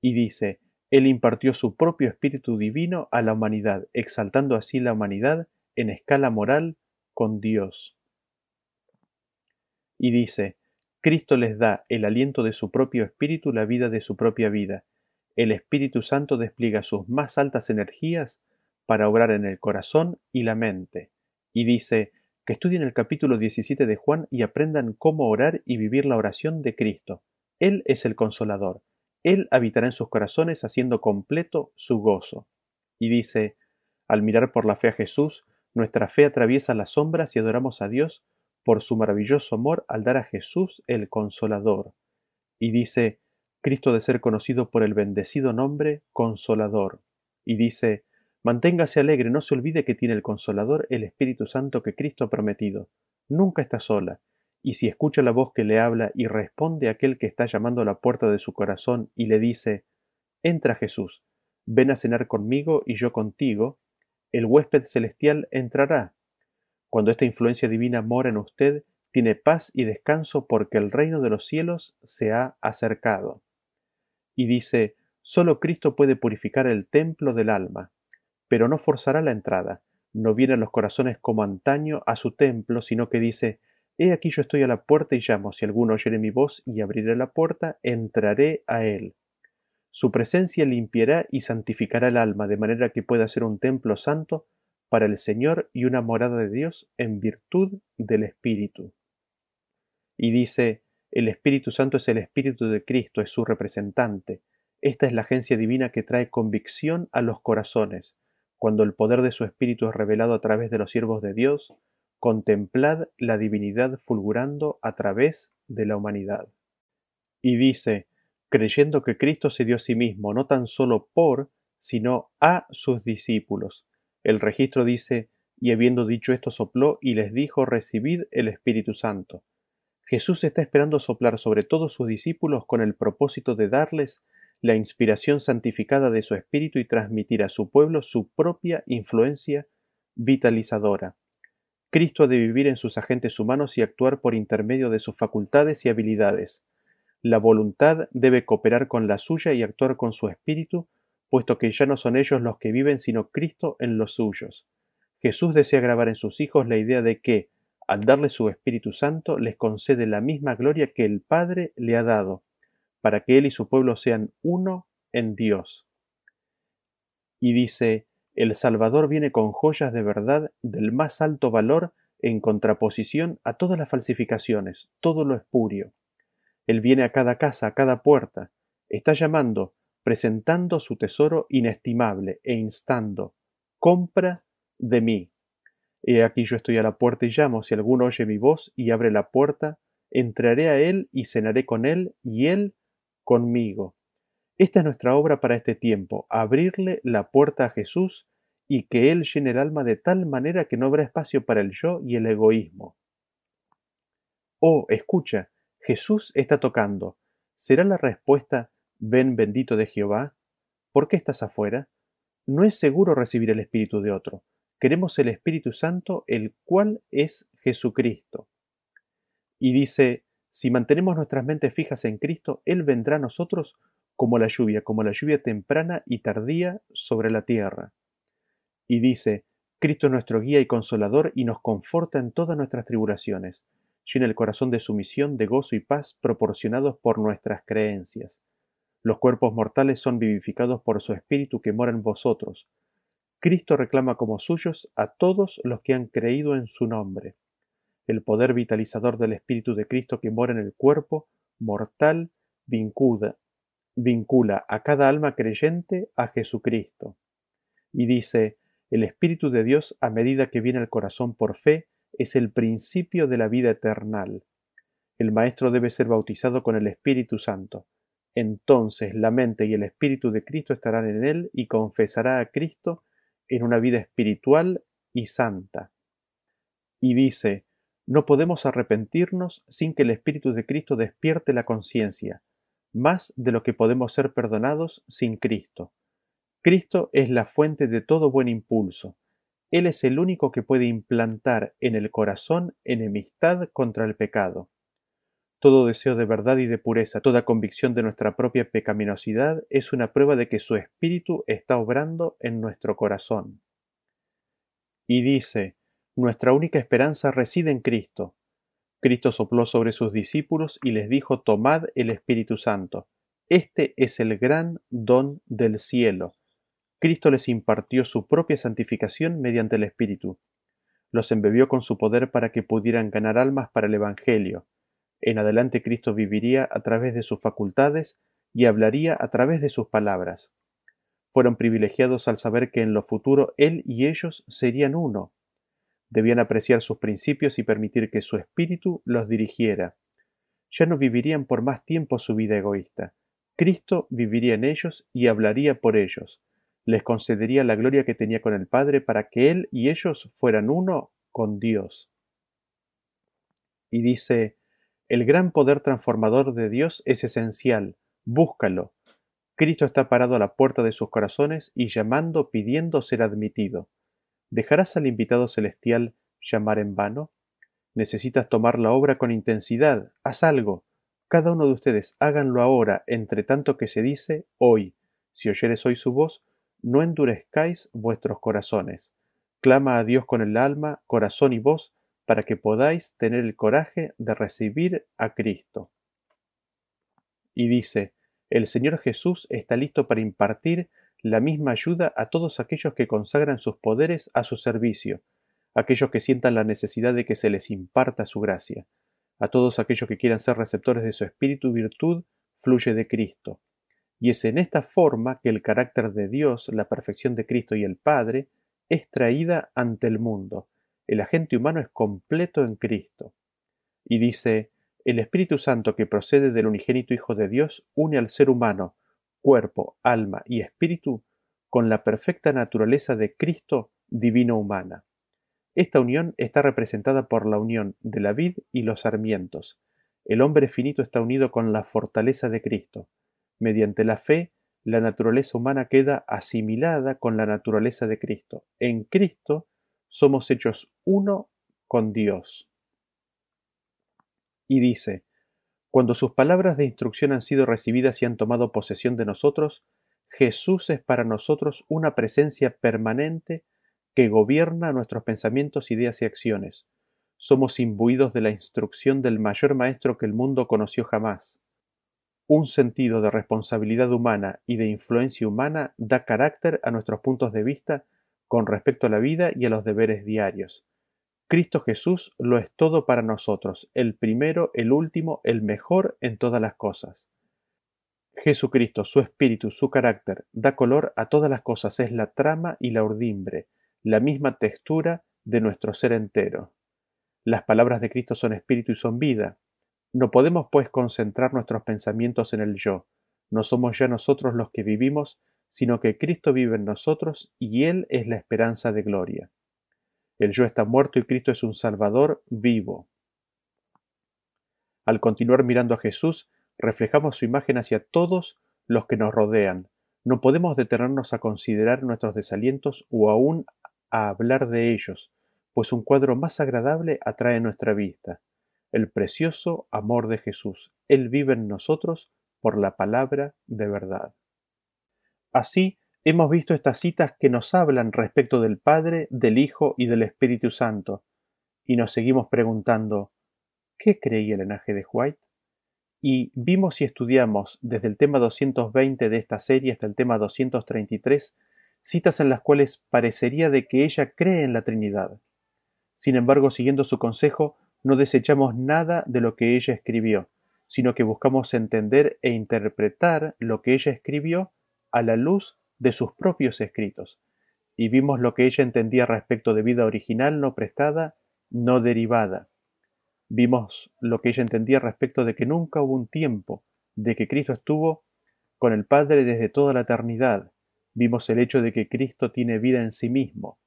Speaker 1: Y dice, Él impartió su propio Espíritu Divino a la humanidad, exaltando así la humanidad en escala moral con Dios. Y dice, Cristo les da el aliento de su propio Espíritu, la vida de su propia vida. El Espíritu Santo despliega sus más altas energías para obrar en el corazón y la mente. Y dice, que estudien el capítulo 17 de Juan y aprendan cómo orar y vivir la oración de Cristo. Él es el consolador. Él habitará en sus corazones haciendo completo su gozo. Y dice, al mirar por la fe a Jesús, nuestra fe atraviesa las sombras y adoramos a Dios por su maravilloso amor al dar a Jesús el consolador. Y dice, Cristo de ser conocido por el bendecido nombre Consolador. Y dice, Manténgase alegre, no se olvide que tiene el Consolador, el Espíritu Santo que Cristo ha prometido. Nunca está sola, y si escucha la voz que le habla y responde a aquel que está llamando a la puerta de su corazón y le dice, Entra Jesús, ven a cenar conmigo y yo contigo, el huésped celestial entrará. Cuando esta influencia divina mora en usted, tiene paz y descanso porque el reino de los cielos se ha acercado. Y dice, solo Cristo puede purificar el templo del alma pero no forzará la entrada, no viene a los corazones como antaño a su templo, sino que dice, He aquí yo estoy a la puerta y llamo, si alguno oyere mi voz y abriré la puerta, entraré a él. Su presencia limpiará y santificará el alma de manera que pueda ser un templo santo para el Señor y una morada de Dios en virtud del Espíritu. Y dice, el Espíritu Santo es el Espíritu de Cristo, es su representante. Esta es la agencia divina que trae convicción a los corazones. Cuando el poder de su Espíritu es revelado a través de los siervos de Dios, contemplad la divinidad fulgurando a través de la humanidad. Y dice, creyendo que Cristo se dio a sí mismo no tan solo por, sino a sus discípulos. El registro dice, y habiendo dicho esto sopló y les dijo, recibid el Espíritu Santo. Jesús está esperando soplar sobre todos sus discípulos con el propósito de darles la inspiración santificada de su Espíritu y transmitir a su pueblo su propia influencia vitalizadora. Cristo ha de vivir en sus agentes humanos y actuar por intermedio de sus facultades y habilidades. La voluntad debe cooperar con la suya y actuar con su espíritu, puesto que ya no son ellos los que viven, sino Cristo en los suyos. Jesús desea grabar en sus hijos la idea de que, al darle su Espíritu Santo, les concede la misma gloria que el Padre le ha dado, para que Él y su pueblo sean uno en Dios. Y dice, el Salvador viene con joyas de verdad del más alto valor en contraposición a todas las falsificaciones, todo lo espurio. Él viene a cada casa, a cada puerta, está llamando, presentando su tesoro inestimable e instando, compra de mí. He aquí yo estoy a la puerta y llamo, si alguno oye mi voz y abre la puerta, entraré a él y cenaré con él y él conmigo. Esta es nuestra obra para este tiempo, abrirle la puerta a Jesús y que Él llene el alma de tal manera que no habrá espacio para el yo y el egoísmo. Oh, escucha, Jesús está tocando. ¿Será la respuesta Ven bendito de Jehová? ¿Por qué estás afuera? No es seguro recibir el Espíritu de otro. Queremos el Espíritu Santo, el cual es Jesucristo. Y dice, si mantenemos nuestras mentes fijas en Cristo, Él vendrá a nosotros como la lluvia, como la lluvia temprana y tardía sobre la tierra. Y dice, Cristo es nuestro guía y consolador y nos conforta en todas nuestras tribulaciones llena el corazón de sumisión, de gozo y paz proporcionados por nuestras creencias. Los cuerpos mortales son vivificados por su Espíritu que mora en vosotros. Cristo reclama como suyos a todos los que han creído en su nombre. El poder vitalizador del Espíritu de Cristo que mora en el cuerpo mortal vincula, a cada alma creyente a Jesucristo. Y dice, el Espíritu de Dios, a medida que viene al corazón por fe, es el principio de la vida eternal. El Maestro debe ser bautizado con el Espíritu Santo. Entonces la mente y el Espíritu de Cristo estarán en él y confesará a Cristo en una vida espiritual y santa. Y dice, no podemos arrepentirnos sin que el Espíritu de Cristo despierte la conciencia, más de lo que podemos ser perdonados sin Cristo. Cristo es la fuente de todo buen impulso. Él es el único que puede implantar en el corazón enemistad contra el pecado. Todo deseo de verdad y de pureza, toda convicción de nuestra propia pecaminosidad es una prueba de que su Espíritu está obrando en nuestro corazón. Y dice, nuestra única esperanza reside en Cristo. Cristo sopló sobre sus discípulos y les dijo, Tomad el Espíritu Santo. Este es el gran don del cielo. Cristo les impartió su propia santificación mediante el Espíritu. Los embebió con su poder para que pudieran ganar almas para el Evangelio. En adelante Cristo viviría a través de sus facultades y hablaría a través de sus palabras. Fueron privilegiados al saber que en lo futuro Él y ellos serían uno. Debían apreciar sus principios y permitir que su espíritu los dirigiera. Ya no vivirían por más tiempo su vida egoísta. Cristo viviría en ellos y hablaría por ellos les concedería la gloria que tenía con el Padre para que Él y ellos fueran uno con Dios. Y dice, el gran poder transformador de Dios es esencial, búscalo. Cristo está parado a la puerta de sus corazones y llamando, pidiendo ser admitido. ¿Dejarás al invitado celestial llamar en vano? Necesitas tomar la obra con intensidad, haz algo. Cada uno de ustedes háganlo ahora, entre tanto que se dice hoy. Si oyeres hoy su voz, no endurezcáis vuestros corazones. Clama a Dios con el alma, corazón y voz, para que podáis tener el coraje de recibir a Cristo. Y dice, El Señor Jesús está listo para impartir la misma ayuda a todos aquellos que consagran sus poderes a su servicio, aquellos que sientan la necesidad de que se les imparta su gracia, a todos aquellos que quieran ser receptores de su espíritu virtud, fluye de Cristo. Y es en esta forma que el carácter de Dios, la perfección de Cristo y el Padre, es traída ante el mundo. El agente humano es completo en Cristo. Y dice, el Espíritu Santo que procede del unigénito Hijo de Dios une al ser humano, cuerpo, alma y espíritu, con la perfecta naturaleza de Cristo divino humana. Esta unión está representada por la unión de la vid y los sarmientos. El hombre finito está unido con la fortaleza de Cristo. Mediante la fe, la naturaleza humana queda asimilada con la naturaleza de Cristo. En Cristo somos hechos uno con Dios. Y dice, cuando sus palabras de instrucción han sido recibidas y han tomado posesión de nosotros, Jesús es para nosotros una presencia permanente que gobierna nuestros pensamientos, ideas y acciones. Somos imbuidos de la instrucción del mayor maestro que el mundo conoció jamás. Un sentido de responsabilidad humana y de influencia humana da carácter a nuestros puntos de vista con respecto a la vida y a los deberes diarios. Cristo Jesús lo es todo para nosotros, el primero, el último, el mejor en todas las cosas. Jesucristo, su espíritu, su carácter, da color a todas las cosas, es la trama y la urdimbre, la misma textura de nuestro ser entero. Las palabras de Cristo son espíritu y son vida. No podemos, pues, concentrar nuestros pensamientos en el yo. No somos ya nosotros los que vivimos, sino que Cristo vive en nosotros y Él es la esperanza de gloria. El yo está muerto y Cristo es un Salvador vivo. Al continuar mirando a Jesús, reflejamos su imagen hacia todos los que nos rodean. No podemos detenernos a considerar nuestros desalientos o aún a hablar de ellos, pues un cuadro más agradable atrae nuestra vista, el precioso amor de Jesús. Él vive en nosotros por la palabra de verdad. Así, hemos visto estas citas que nos hablan respecto del Padre, del Hijo y del Espíritu Santo, y nos seguimos preguntando, ¿qué creía el linaje de White? Y vimos y estudiamos desde el tema 220 de esta serie hasta el tema 233 citas en las cuales parecería de que ella cree en la Trinidad. Sin embargo, siguiendo su consejo, no desechamos nada de lo que ella escribió, sino que buscamos entender e interpretar lo que ella escribió a la luz de sus propios escritos, y vimos lo que ella entendía respecto de vida original no prestada, no derivada. Vimos lo que ella entendía respecto de que nunca hubo un tiempo, de que Cristo estuvo con el Padre desde toda la eternidad, Vimos el hecho de que Cristo tiene vida en sí mismo.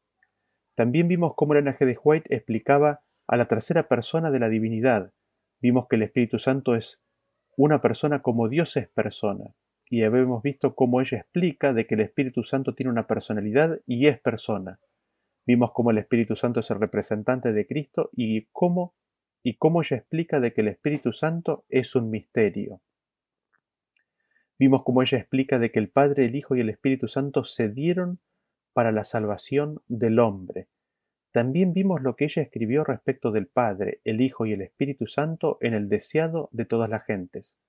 Speaker 1: También vimos cómo el linaje de White explicaba a la tercera persona de la divinidad. Vimos que el Espíritu Santo es una persona como Dios es persona. Y habíamos visto cómo ella explica de que el Espíritu Santo tiene una personalidad y es persona. Vimos cómo el Espíritu Santo es el representante de Cristo y cómo y cómo ella explica de que el Espíritu Santo es un misterio. Vimos cómo ella explica de que el Padre, el Hijo y el Espíritu Santo se dieron para la salvación del hombre. También vimos lo que ella escribió respecto del Padre, el Hijo y el Espíritu Santo en el deseado de todas las gentes.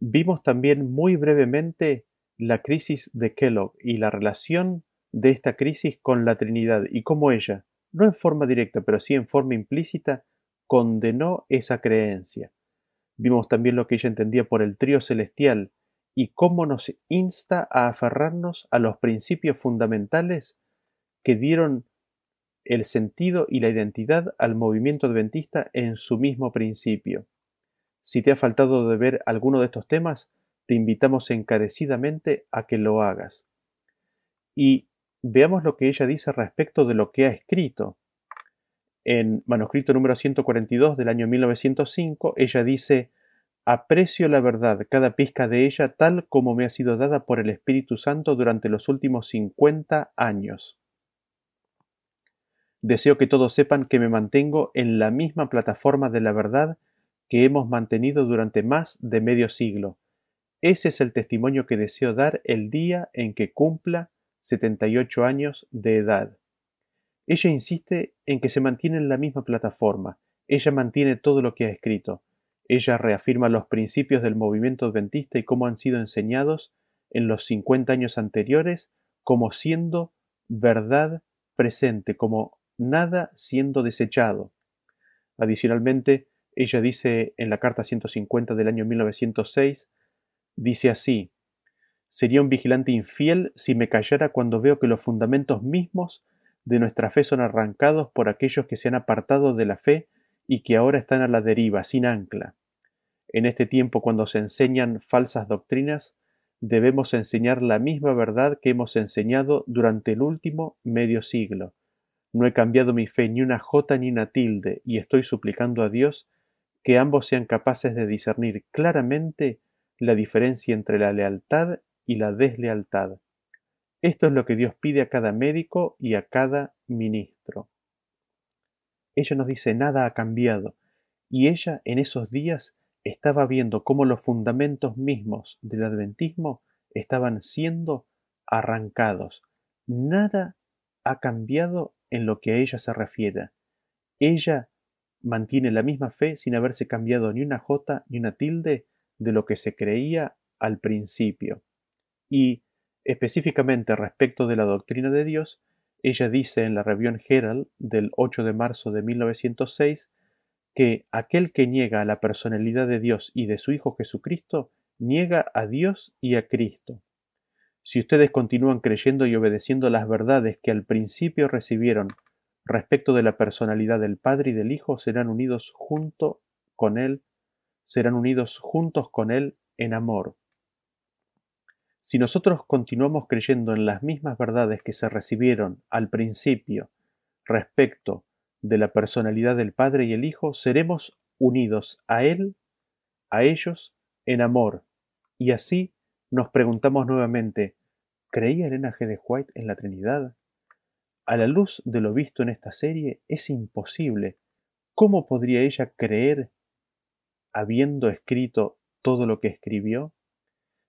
Speaker 1: Vimos también muy brevemente la crisis de Kellogg y la relación de esta crisis con la Trinidad y cómo ella, no en forma directa, pero sí en forma implícita, condenó esa creencia. Vimos también lo que ella entendía por el trío celestial, y cómo nos insta a aferrarnos a los principios fundamentales que dieron el sentido y la identidad al movimiento adventista en su mismo principio. Si te ha faltado de ver alguno de estos temas, te invitamos encarecidamente a que lo hagas. Y veamos lo que ella dice respecto de lo que ha escrito. En manuscrito número 142 del año 1905, ella dice, Aprecio la verdad, cada pizca de ella, tal como me ha sido dada por el Espíritu Santo durante los últimos cincuenta años. Deseo que todos sepan que me mantengo en la misma plataforma de la verdad que hemos mantenido durante más de medio siglo. Ese es el testimonio que deseo dar el día en que cumpla setenta y ocho años de edad. Ella insiste en que se mantiene en la misma plataforma, ella mantiene todo lo que ha escrito, Ella reafirma los principios del movimiento adventista y cómo han sido enseñados en los 50 años anteriores como siendo verdad presente, como nada siendo desechado. Adicionalmente, ella dice en la Carta 150 del año 1906, dice así, Sería un vigilante infiel si me callara cuando veo que los fundamentos mismos de nuestra fe son arrancados por aquellos que se han apartado de la fe y que ahora están a la deriva, sin ancla. En este tiempo, cuando se enseñan falsas doctrinas, debemos enseñar la misma verdad que hemos enseñado durante el último medio siglo. No he cambiado mi fe ni una jota ni una tilde, y estoy suplicando a Dios que ambos sean capaces de discernir claramente la diferencia entre la lealtad y la deslealtad. Esto es lo que Dios pide a cada médico y a cada ministro. Ella nos dice nada ha cambiado, y ella en esos días estaba viendo cómo los fundamentos mismos del adventismo estaban siendo arrancados. Nada ha cambiado en lo que a ella se refiere. Ella mantiene la misma fe sin haberse cambiado ni una jota ni una tilde de lo que se creía al principio. Y, específicamente respecto de la doctrina de Dios, ella dice en la Revión Herald del 8 de marzo de 1906 que aquel que niega a la personalidad de Dios y de su Hijo Jesucristo, niega a Dios y a Cristo. Si ustedes continúan creyendo y obedeciendo las verdades que al principio recibieron respecto de la personalidad del Padre y del Hijo, serán unidos junto con Él, serán unidos juntos con Él en amor. Si nosotros continuamos creyendo en las mismas verdades que se recibieron al principio respecto de la personalidad del Padre y el Hijo, seremos unidos a Él, a ellos, en amor. Y así nos preguntamos nuevamente, ¿creía Elena G. de White en la Trinidad? A la luz de lo visto en esta serie, es imposible. ¿Cómo podría ella creer habiendo escrito todo lo que escribió?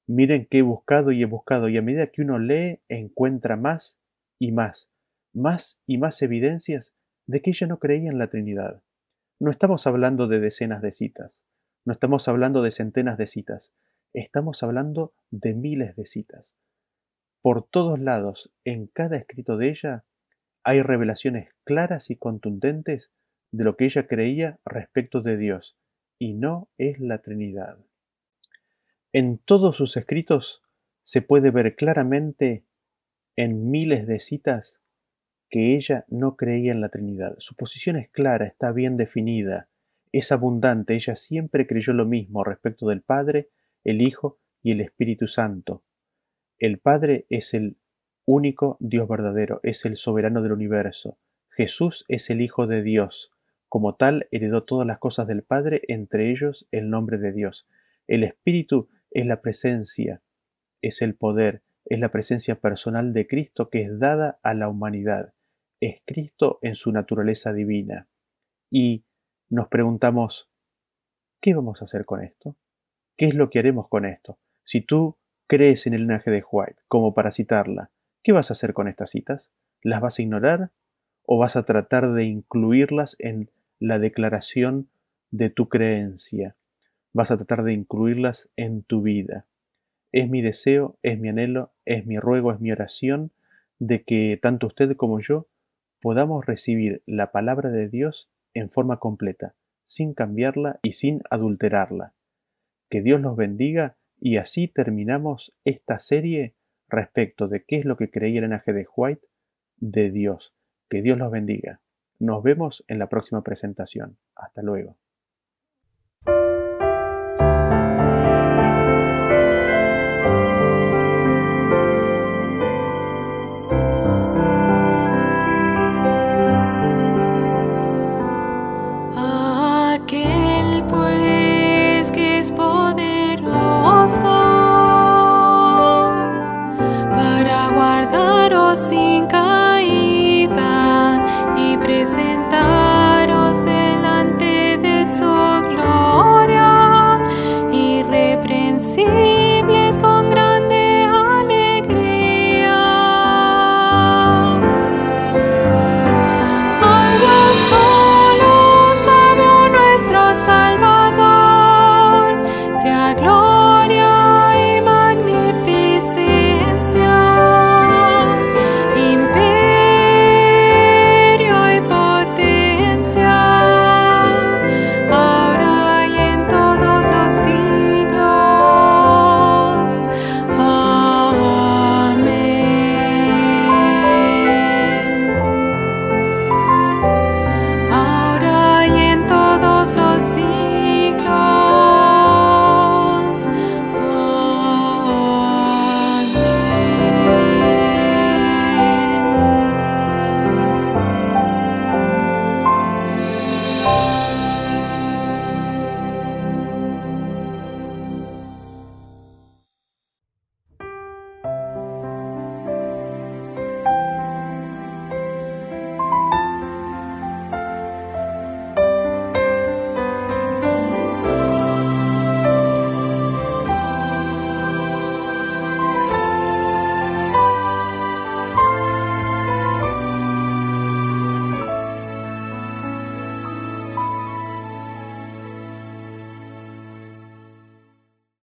Speaker 1: Miren que he buscado y he buscado, y a medida que uno lee, encuentra más y más, más y más evidencias de que ella no creía en la Trinidad. No estamos hablando de decenas de citas, no estamos hablando de centenas de citas, estamos hablando de miles de citas. Por todos lados, en cada escrito de ella, hay revelaciones claras y contundentes de lo que ella creía respecto de Dios, y no es la Trinidad. En todos sus escritos se puede ver claramente en miles de citas que ella no creía en la Trinidad. Su posición es clara, está bien definida, es abundante, ella siempre creyó lo mismo respecto del Padre, el Hijo y el Espíritu Santo. El Padre es el único Dios verdadero, es el soberano del universo. Jesús es el Hijo de Dios. Como tal, heredó todas las cosas del Padre, entre ellos el nombre de Dios. El Espíritu es la presencia, es el poder, es la presencia personal de Cristo que es dada a la humanidad es Cristo en su naturaleza divina. Y nos preguntamos, ¿qué vamos a hacer con esto? ¿Qué es lo que haremos con esto? Si tú crees en el linaje de White, como para citarla, ¿qué vas a hacer con estas citas? ¿Las vas a ignorar? ¿O vas a tratar de incluirlas en la declaración de tu creencia? ¿Vas a tratar de incluirlas en tu vida? Es mi deseo, es mi anhelo, es mi ruego, es mi oración de que tanto usted como yo podamos recibir la palabra de Dios en forma completa, sin cambiarla y sin adulterarla. Que Dios los bendiga y así terminamos esta serie respecto de qué es lo que creía el linaje de White de Dios. Que Dios los bendiga. Nos vemos en la próxima presentación. Hasta luego.